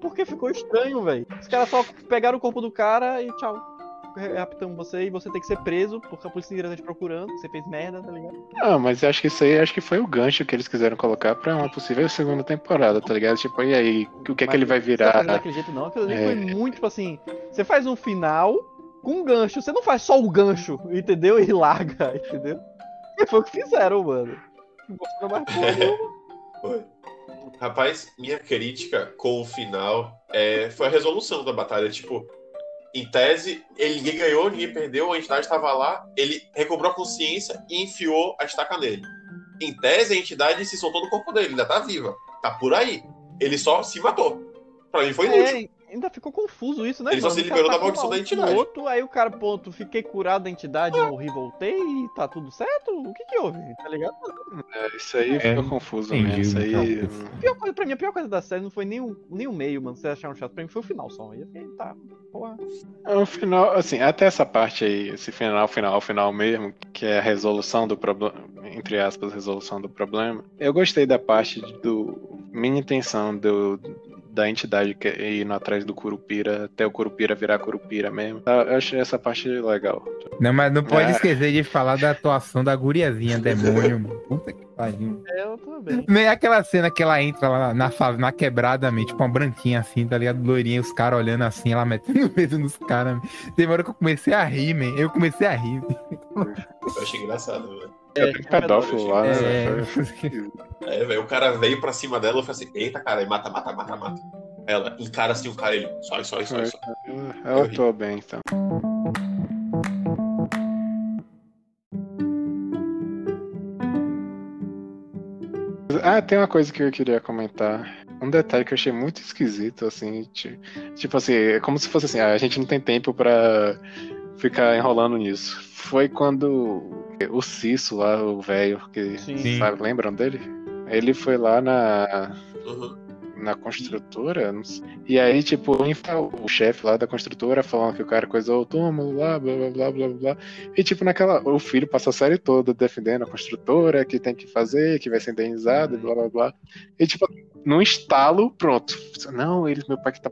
Porque ficou estranho, véi. Os caras só pegaram o corpo do cara e tchau. Raptamos você e você tem que ser preso porque a polícia inteira tá te procurando, você fez merda, tá ligado? Ah, mas eu acho que isso aí acho que foi o gancho que eles quiseram colocar pra uma possível segunda temporada, tá ligado? Tipo, e aí, o que é que ele vai virar? daquele jeito não, aquilo ali É. foi muito, tipo assim, você faz um final com um gancho, você não faz só o gancho, entendeu? E larga, *laughs* entendeu? E foi o que fizeram, mano. Não gostou mais porra nenhuma. Foi. Rapaz, minha crítica com o final é, foi a resolução da batalha. Tipo, em tese, ele ninguém ganhou, ninguém perdeu, a entidade estava lá, ele recobrou a consciência e enfiou a estaca nele. Em tese, a entidade se soltou do corpo dele, ainda tá viva. Tá por aí. Ele só se matou. Pra mim foi inútil. É, ainda ficou confuso isso, né? Ele só mano? se O cara liberou da maldição da um entidade. Outro, aí o cara, ponto, fiquei curado da entidade, morri, voltei e tá tudo certo? O que que houve? Tá ligado? É, isso aí É, ficou confuso entendi, mesmo. Isso aí. então. Pior coisa, pra mim, a pior coisa da série não foi nem o, nem o meio, mano. Vocês acharam chato. Pra mim foi o final só. E fiquei, tá, porra. O final, assim, até essa parte aí, esse final, final, final mesmo, que é a resolução do problema, entre aspas, resolução do problema. Eu gostei da parte do minha intenção do da entidade que é indo atrás do Curupira, até o Curupira virar Curupira mesmo. Eu achei essa parte legal. Não, mas não pode É. esquecer de falar da atuação da guriazinha, *laughs* demônio. mano. Puta que pariu. Eu também. *laughs* Nem aquela cena que ela entra lá na, fa- na quebrada, man, tipo uma branquinha assim, tá ligado? Loirinha, os caras olhando assim, ela metendo *laughs* medo nos caras. man. Tem uma hora que eu comecei a rir, man. Eu comecei a rir. Eu achei engraçado, velho. É, tem pedófilo lá, né? É. É, velho, o cara veio pra cima dela e falou assim: Eita, cara, mata, mata, mata, mata. Ela encara assim o cara, ele, só, só, só, só. Ela atuou bem, então. Ah, tem uma coisa que eu queria comentar. Um detalhe que eu achei muito esquisito, assim, ti- tipo assim, é como se fosse assim, ah, a gente não tem tempo pra ficar enrolando nisso. Foi quando o Cisso lá, o velho, que Sim. sabe, lembram dele? Ele foi lá na, Uhum. na construtora, não sei. e aí, tipo, o chefe lá da construtora falando que o cara coisou o túmulo lá, blá blá blá blá blá. E tipo, naquela. O filho passa a série toda defendendo a construtora, que tem que fazer, que vai ser indenizado, e blá blá blá. E tipo, num estalo, pronto. Não, ele, meu pai que tá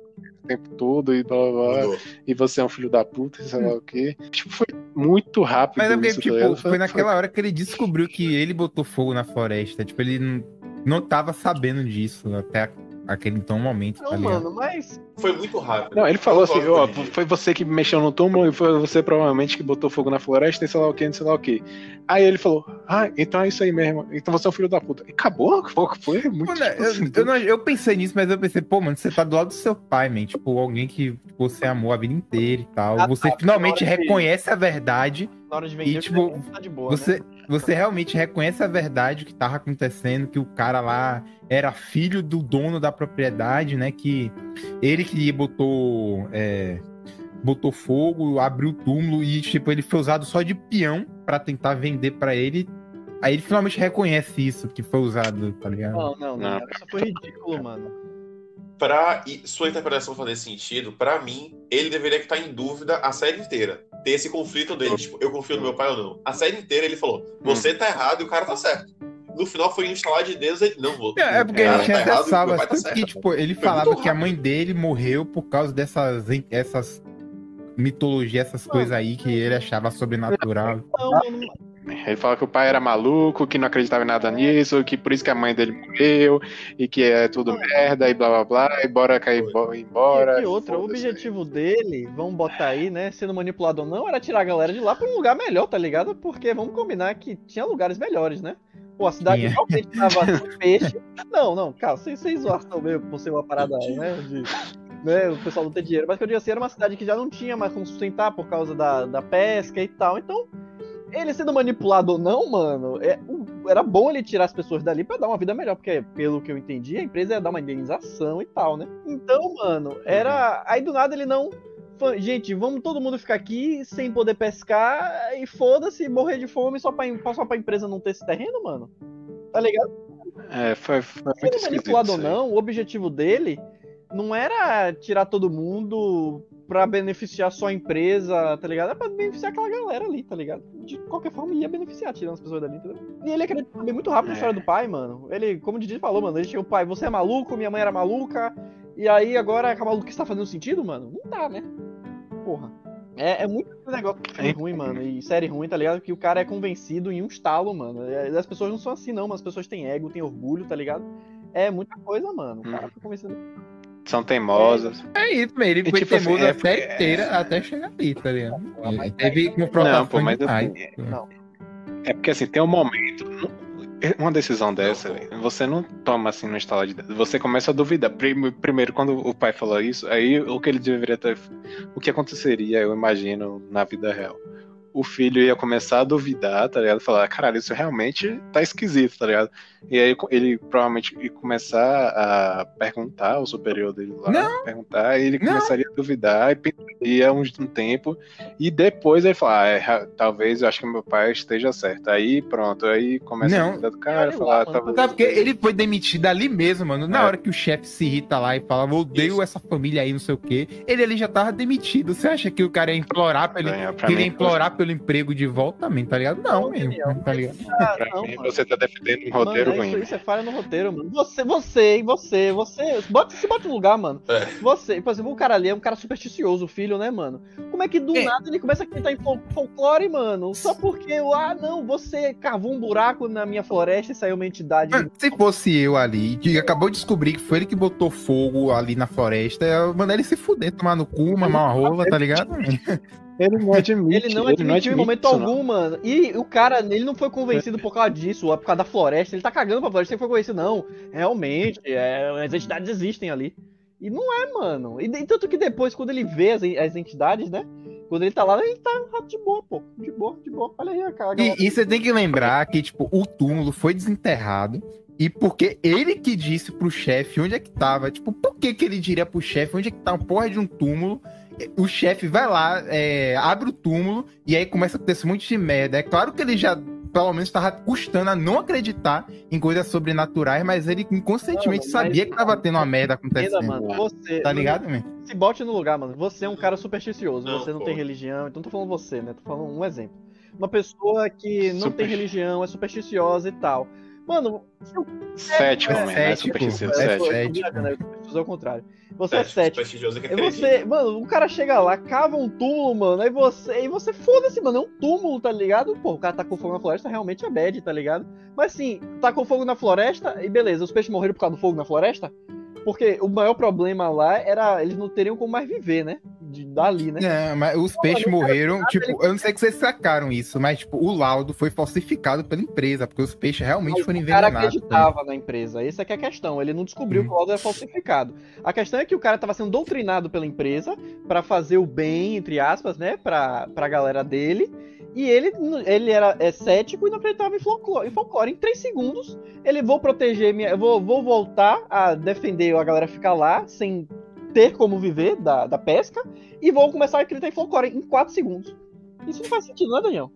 tempo todo, e blá blá blá. E você é um filho da puta, e sei lá o quê. Tipo, foi muito rápido. Mas é porque, isso, tá tipo, foi naquela hora que ele descobriu que ele botou fogo na floresta. Tipo, ele não, não tava sabendo disso até a- aquele então momento, tá Não, ligado? mano, mas. Foi muito rápido. Não, ele falou assim, ó, foi você que mexeu no túmulo e foi você provavelmente que botou fogo na floresta e sei lá o que, não sei lá o que. Aí ele falou, ah, então é isso aí mesmo, então você é um filho da puta. E acabou, foi, foi muito Mano, eu, assim, eu, não- eu pensei nisso, mas eu pensei, pô, mano, você tá do lado do seu pai, man. Tipo, alguém que você amou a vida inteira e tal. Ah, você tá, finalmente reconhece a verdade. Na hora de vender, E, tipo, tá de boa. Né? Você, realmente reconhece a verdade que tava acontecendo, que o cara lá era filho do dono da propriedade, né? Que ele que botou. é, botou fogo, abriu o túmulo e, tipo, ele foi usado só de peão pra tentar vender pra ele. Aí ele finalmente reconhece isso que foi usado, tá ligado? Não, não, não. Não. Isso foi ridículo, mano. Pra e sua interpretação fazer sentido, pra mim, ele deveria estar em dúvida a série inteira. Ter esse conflito dele, tipo, eu confio no meu pai ou não. A série inteira ele falou, você tá errado e o cara tá certo. No final foi instalar de Deus ele, não, vou. É, é porque ele tinha tá pai tá tanto que, certo. tipo, ele Foi falava que a mãe dele morreu por causa dessas, essas mitologias, essas coisas aí que ele achava sobrenatural. Não, mano. Ele fala que o pai era maluco, que não acreditava em nada nisso, que por isso que a mãe dele morreu, e que é tudo merda, e blá blá blá, e bora cair bo- embora. E, e outra, o objetivo dele, vamos botar aí, né, sendo manipulado ou não, era tirar a galera de lá pra um lugar melhor, tá ligado? Porque vamos combinar que tinha lugares melhores, né? Pô, a cidade realmente *laughs* tava sem peixe. Não, não, cara, vocês, vocês zoaram meio por ser uma parada, né, de... Né, o pessoal não ter dinheiro, mas que eu digo assim, era uma cidade que já não tinha mais como sustentar por causa da, da pesca e tal, então ele sendo manipulado ou não, mano, é, era bom ele tirar as pessoas dali pra dar uma vida melhor, porque pelo que eu entendi, a empresa ia dar uma indenização e tal, né? Então, mano, era. Aí do nada ele não. Gente, vamos todo mundo ficar aqui sem poder pescar e foda-se, morrer de fome só pra, só pra empresa não ter esse terreno, mano. Tá ligado? É, foi, foi muito Sendo manipulado ou não, o objetivo dele não era tirar todo mundo pra beneficiar só a empresa, tá ligado? Era pra beneficiar aquela galera ali, tá ligado? De qualquer forma ia beneficiar, tirando as pessoas dali, entendeu? E ele acreditou também muito rápido na É. história do pai, mano. Ele, como o Didi falou, mano, ele tinha o pai, você é maluco, minha mãe era maluca, e aí agora a maluquice tá fazendo sentido, mano? Não tá, né? Porra. É, é muito negócio de filme ruim, mano. E série ruim, tá ligado? Que o cara é convencido em um estalo, mano. É, As pessoas não são assim, não, mas as pessoas têm ego, têm orgulho, tá ligado? É muita coisa, mano. O cara Hum. foi convencido. São teimosas. É isso, mas ele E, foi tipo assim, teimoso é- a série inteira até chegar ali, tá ligado? Pô, mas Ele teve Não, pô, mas demais. assim, É porque assim, tem um momento. Uma decisão dessa, velho, você não toma assim no instalar de dedo. Você começa a duvidar. Prim- Primeiro, quando o pai falou isso, aí o que ele deveria ter. O que aconteceria, eu imagino, na vida real. O filho ia começar a duvidar, tá ligado? Falar, caralho, isso realmente tá esquisito, tá ligado? E aí ele provavelmente ia começar a perguntar ao superior dele lá. Perguntar, e ele Não. começaria a duvidar e pensaria um, um tempo. E depois ele fala, ah, é, talvez eu acho que meu pai esteja certo. Aí pronto, aí começa Não. a duvidar do cara, falar, talvez. Sabe porque ele foi demitido ali mesmo, mano. Na É. hora que o chefe se irrita lá e fala, odeio Isso. essa família aí, não sei o quê. Ele ali já tava demitido. Você acha que o cara ia implorar pra ele, Ganha, pra que ele ia mim, implorar pelo emprego de volta também, tá ligado? Não, Não, mesmo, tá ligado? Ah, Pra não, mim, mano. você tá defendendo um roteiro mano, ruim. Isso, isso é falha no roteiro, mano. Você, você, e você, você. Bota, se bota no lugar, mano. É. Você, por exemplo, o cara ali é um cara supersticioso, o filho, né, mano? Como é que do É. nada ele começa a acreditar em fol- folclore, mano? Só porque, ah, não, você cavou um buraco na minha floresta e saiu uma entidade. Mano, se fosse eu ali, que acabou de descobrir que foi ele que botou fogo ali na floresta, eu mandar ele se fuder, tomar no cu, mamar uma rola, tá ligado? *laughs* Ele não admite. Ele não admitiu em momento isso, não. algum, mano. E o cara, ele não foi convencido por causa disso, ou por causa da floresta. Ele tá cagando pra floresta, ele foi convencido. Não, realmente, é, as entidades existem ali. E não é, mano. E, e tanto que depois, quando ele vê as, as entidades, né? Quando ele tá lá, ele tá de boa, pô. De boa, de boa. Olha aí a cara. E, e você tem que lembrar que, tipo, o túmulo foi desenterrado. E porque ele que disse pro chefe onde é que tava. Tipo, por que, que ele diria pro chefe onde é que tá uma porra de um túmulo? O chefe vai lá, é, abre o túmulo e aí começa a acontecer um monte de merda. É claro que ele já, pelo menos, tava custando a não acreditar em coisas sobrenaturais, mas ele inconscientemente mas- sabia que tava tendo uma merda acontecendo. mano. Você. Tá ligado, man? Se bote no lugar, mano. Você é um cara supersticioso. Não, você não pô. tem religião. Então não tô falando você, né? Tô falando um exemplo. Uma pessoa que não Super- tem religião, é supersticiosa e tal. Mano, Cético, É, mano. É cético. supersticioso, É, cético. cético. Né? Supersticioso é o contrário. Você é Cético, cético. prestigioso que E acredita. você, mano, o cara chega lá, cava um túmulo, mano, aí você, e você foda-se, mano, é um túmulo, tá ligado? Pô, o cara tacou fogo na floresta, realmente é bad, tá ligado? Mas assim, tacou fogo na floresta, e beleza, os peixes morreram por causa do fogo na floresta? Porque o maior problema lá era, eles não teriam como mais viver, né? De, dali, né? É, mas os peixes morreram, tipo, eu não sei que vocês sacaram isso, mas tipo, o laudo foi falsificado pela empresa, porque os peixes realmente Mas foram o cara envenenados. acreditava na empresa, essa é que é a questão. Ele não descobriu Hum. que o laudo era falsificado. A questão é que o cara estava sendo doutrinado pela empresa pra fazer o bem, entre aspas, né, pra, pra galera dele. E ele, ele era é, cético e não acreditava em folclore. Em folclore. Em três segundos, ele vou proteger minha. Eu vou, vou voltar a defender a galera ficar lá sem ter como viver da, da pesca. E vou começar a acreditar em folclore em quatro segundos. Isso não faz sentido, né, Daniel?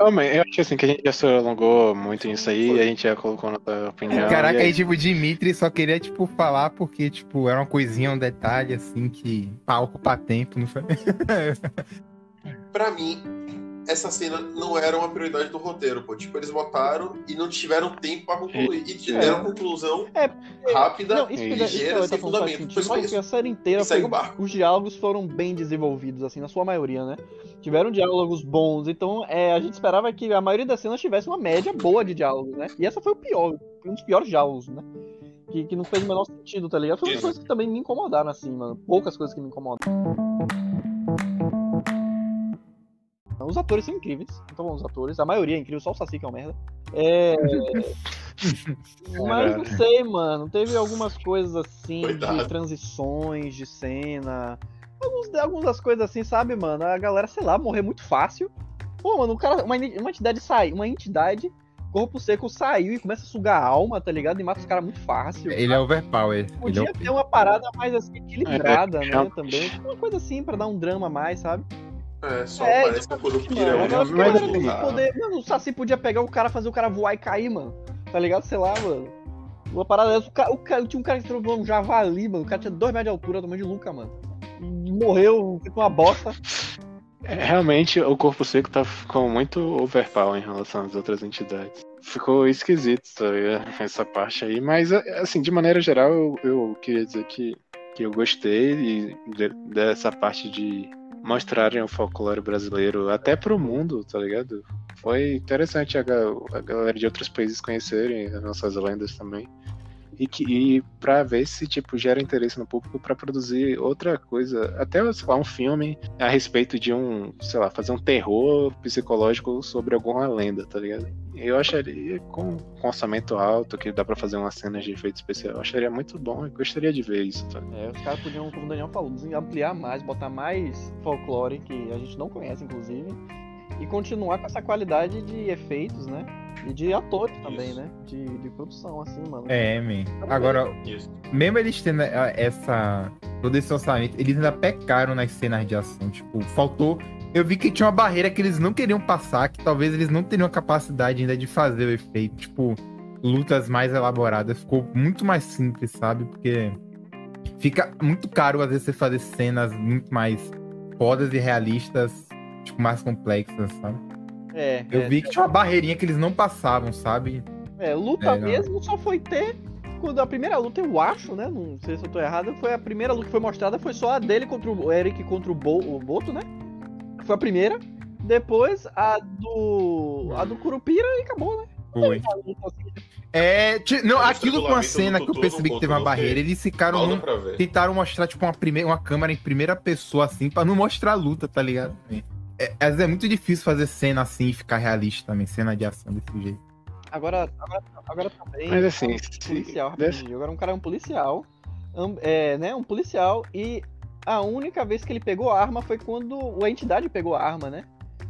Homem, eu acho assim que a gente já se alongou muito nisso aí, a gente já colocou nossa opinião. Caraca, aí, tipo, o Dimitri só queria, tipo, falar porque, tipo, era uma coisinha, um detalhe, assim, que pra ocupar tempo, não foi? *laughs* Pra mim, essa cena não era uma prioridade do roteiro, pô. Tipo, eles botaram e não tiveram tempo pra concluir. E te deram conclusão É, rápida, Não, isso isso ligeira, sem fundamento. sentido, Foi só porque isso. a série inteira foi- os diálogos foram bem desenvolvidos, assim, na sua maioria, né? Tiveram diálogos bons, então é, a gente esperava que a maioria das cenas tivesse uma média boa de diálogos, né? E essa foi o pior, um dos piores diálogos, né? Que, que não fez o menor sentido, tá ligado? Foi uma coisas que também me incomodaram, assim, mano. Poucas coisas que me incomodam. Os atores são incríveis, então os atores, a maioria é incrível, só o Saci que é uma merda. É. *laughs* Mas não sei, mano. Teve algumas coisas assim de Coitado. transições de cena. Alguns, algumas das coisas assim, sabe, mano? A galera, sei lá, morrer muito fácil. Pô, mano, o cara, uma, uma entidade sai, uma entidade, corpo seco saiu e começa a sugar a alma, tá ligado? E mata os caras muito fácil. Ele é overpower. É Podia o... ter uma parada mais assim, equilibrada, É, né? realmente. Também. Uma coisa assim pra dar um drama a mais, sabe? É, só É, parece que o Kurupira é Mano, um aquelas mas paradas assim, de lugar. poder- Mano, o Saci podia pegar o cara, fazer o cara voar e cair, mano. Tá ligado? Sei lá, mano. Uma parada dessa. O cara, o cara- tinha um cara que trouxe um javali, mano. O cara tinha 2 metros de altura, tamanho de Luca, mano. Morreu, feito uma bosta. É, Realmente, o Corpo Seco tá, ficou muito overpower em relação às outras entidades. Ficou esquisito tá ligado? essa parte aí, mas assim, de maneira geral, eu, eu queria dizer que, que eu gostei e de- dessa parte de mostrarem o folclore brasileiro até pro mundo, tá ligado? Foi interessante a, a galera de outros países conhecerem as nossas lendas também. E, que, e pra ver se, tipo, gera interesse no público pra produzir outra coisa. Até, sei lá, um filme a respeito de um, sei lá, fazer um terror psicológico sobre alguma lenda, tá ligado? Eu acharia, com, com orçamento alto, que dá pra fazer umas cenas de efeito especial, eu acharia muito bom e gostaria de ver isso, tá? É, os caras podiam, como o Daniel falou, ampliar mais, botar mais folclore, que a gente não conhece, inclusive, e continuar com essa qualidade de efeitos, né? E de atores também, Isso. né? De, de produção, assim, mano. É, man. Agora, Isso. mesmo eles tendo ah, essa. todo esse orçamento, eles ainda pecaram nas cenas de ação. Tipo, faltou. Eu vi que tinha uma barreira que eles não queriam passar, que talvez eles não teriam a capacidade ainda de fazer o efeito. Tipo, lutas mais elaboradas. Ficou muito mais simples, sabe? Porque fica muito caro, às vezes, você fazer cenas muito mais fodas e realistas, tipo, mais complexas, sabe? É, Eu é, vi que tinha uma barreirinha que eles não passavam, sabe? é, luta É, não. mesmo só foi ter quando a primeira luta, eu acho, né? Não sei se eu tô errado, foi a primeira luta que foi mostrada, foi só a dele contra o Eric contra o, Bo, o Boto, né? Foi a primeira. Depois a do. a do Curupira e acabou, né? Foi. Assim, É, ti- não, aquilo com a cena que eu percebi que teve uma barreira, eles ficaram num, tentaram mostrar tipo uma primeira uma câmera em primeira pessoa assim pra não mostrar a luta, tá ligado? É, às vezes é muito difícil fazer cena assim e ficar realista também, cena de ação desse jeito. Agora, agora, agora também. Mas assim, um se- policial, rapidinho. Agora um cara é um policial. am- É, né? Um policial. E a única vez que ele pegou a arma foi quando a entidade pegou a arma, né?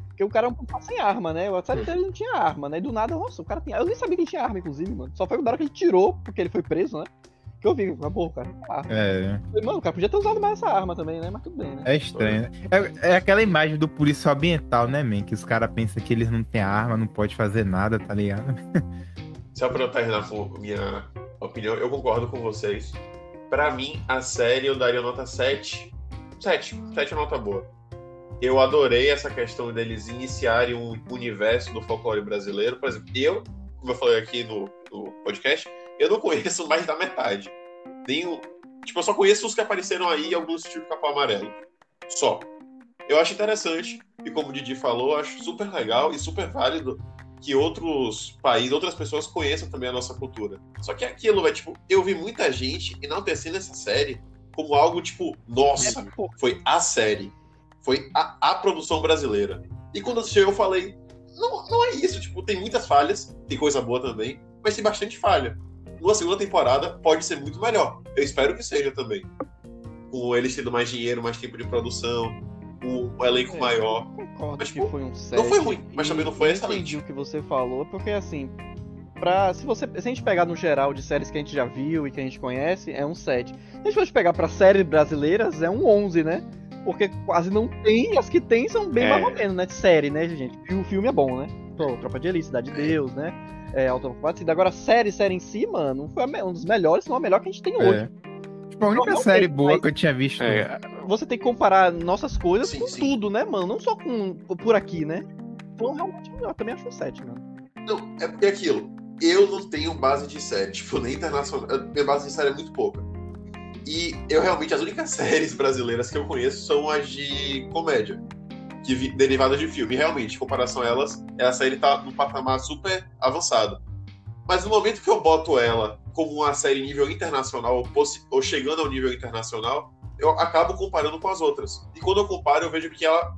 Porque o cara é um policial sem arma, né? O série inteira ele não tinha arma, né? E do nada, nossa, o cara tem. Eu nem sabia que ele tinha arma, inclusive, mano. Só foi na hora que ele tirou, porque ele foi preso, né? Que eu vi, cara tem arma. É, Mano, o cara podia ter usado mais essa arma também, né? Mas tudo bem, né? é estranho. né? É, é aquela imagem do policial ambiental, né, man? Que os caras pensam que eles não têm arma, não pode fazer nada, tá ligado? *laughs* Só pra eu terminar com minha opinião, eu concordo com vocês. Pra mim, a série eu daria nota 7. 7. 7 é nota boa. Eu adorei essa questão deles iniciarem um universo do folclore brasileiro. Por exemplo, eu, como eu falei aqui no, no podcast, eu não conheço mais da metade. Tenho, tipo, eu só conheço os que apareceram aí, alguns tipo Capão Amarelo. Só. Eu acho interessante, e como o Didi falou, acho super legal e super válido que outros países, outras pessoas conheçam também a nossa cultura. Só que aquilo, é tipo, eu vi muita gente enaltecendo essa série como algo tipo, nossa, foi a série. Foi a, a produção brasileira. E quando eu assisti, eu falei, não, não é isso, tipo, tem muitas falhas, tem coisa boa também, mas tem bastante falha. Numa segunda temporada pode ser muito melhor. Eu espero que seja também. Com eles tendo mais dinheiro, mais tempo de produção, um elenco É. maior. concordo Mas, que pô, foi um 7. não foi ruim, mas também não foi eu excelente. entendi o que você falou, porque assim, pra, se, você, se a gente pegar no geral de séries que a gente já viu e que a gente conhece, é um 7. Se a gente for pegar pra séries brasileiras, é um 11, né? Porque quase não tem, as que tem são bem É. mais ou menos, né? De série, né, gente? E o filme é bom, né? Pô, Tropa de Elite, Cidade de Deus, né? É, Autocombate. Agora, série, série em si, mano, foi um dos melhores, se não a melhor que a gente tem hoje. É. Tipo, a única Não, não série tem, boa que eu tinha visto. É, Você tem que comparar nossas coisas Sim, com sim. tudo, né, mano? Não só com por aqui, né? Então, realmente, eu também acho um 7, mano. Não, é porque é aquilo. Eu não tenho base de série, *laughs* tipo, nem internacional. Minha base de série é muito pouca. E eu realmente, as únicas *laughs* séries brasileiras que eu conheço são as de comédia, que vi, derivadas de filme. E, realmente, em comparação a elas, essa série tá num patamar super avançado. Mas no momento que eu boto ela como uma série nível internacional, ou, chegando ao nível internacional, eu acabo comparando com as outras. E quando eu comparo, eu vejo que ela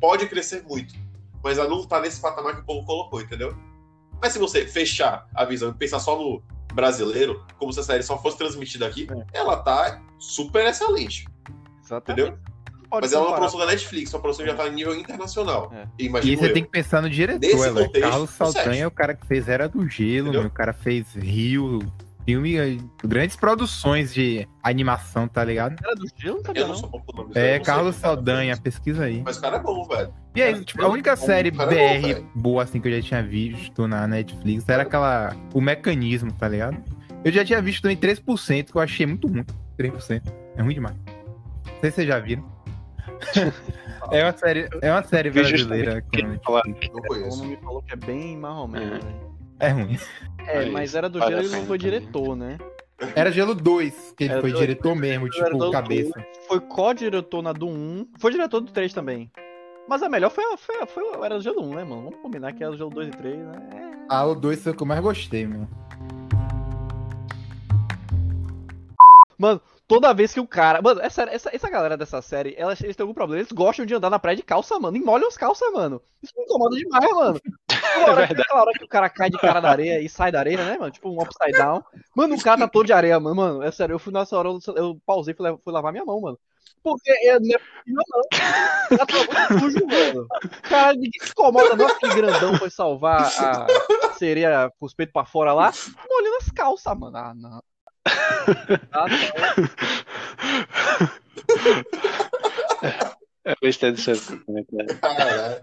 pode crescer muito. Mas ela não tá nesse patamar que o povo colocou, entendeu? Mas se você fechar a visão e pensar só no brasileiro, como se a série só fosse transmitida aqui, ela tá super excelente, Exatamente. entendeu? Pode Mas ela é uma produção da Netflix, uma produção que já tá em nível internacional. É. E você eu. tem que pensar no diretor, Nesse velho. contexto, Carlos Saldanha é o cara que fez Era do Gelo, meu, o cara fez Rio, filme, eh, grandes produções de animação, tá ligado? Era do gelo, nomes, eu É, não sei Carlos o cara Saldanha, fez. pesquisa aí. Mas o cara é bom, velho. E aí, tipo, a única eu- série cara é bom, BR boa, assim, que eu já tinha visto na Netflix era aquela. O Mecanismo, tá ligado? Eu já tinha visto também 3%, que eu achei muito ruim. 3%. É ruim demais. Não sei se vocês já viram. É uma série, é uma série brasileira. justamente com a falar. Não O conheço. nome me falou que é bem marromeno, É. velho. É ruim. É, Mas mas era do gelo ele não foi diretor, né? Era Gelo 2, que ele Era foi dois. diretor mesmo, Era tipo, do- cabeça. Foi co-diretor na do 1. Foi diretor do 3 também. Mas a melhor foi, a- foi, a- foi, era o Gelo 1, né, mano? Vamos combinar que era o Gelo 2 e 3, né? É. Ah, o 2 foi o que eu mais gostei, mano. Mano, toda vez que o cara. Mano, é sério, essa, essa galera dessa série, elas, eles têm algum problema. Eles gostam de andar na praia de calça, mano. E molham os calças, mano. Isso me incomoda demais, mano. *laughs* Aquela hora, verdade. hora que o cara cai de cara na areia e sai da areia, né, mano? Tipo um upside down. Mano, o cara tá todo de areia, mano. Mano, é sério, eu fui nessa hora, eu, eu pausei e fui, fui lavar minha mão, mano. Porque é, não é possível, não. Tá muito sujo, mano. Cara, ninguém se incomoda, não, porque grandão foi salvar a sereia com os peitos pra fora lá, molhando as calças, mano. Ah, não. Ah, não. Eu gostei do seu comentário. Caralho.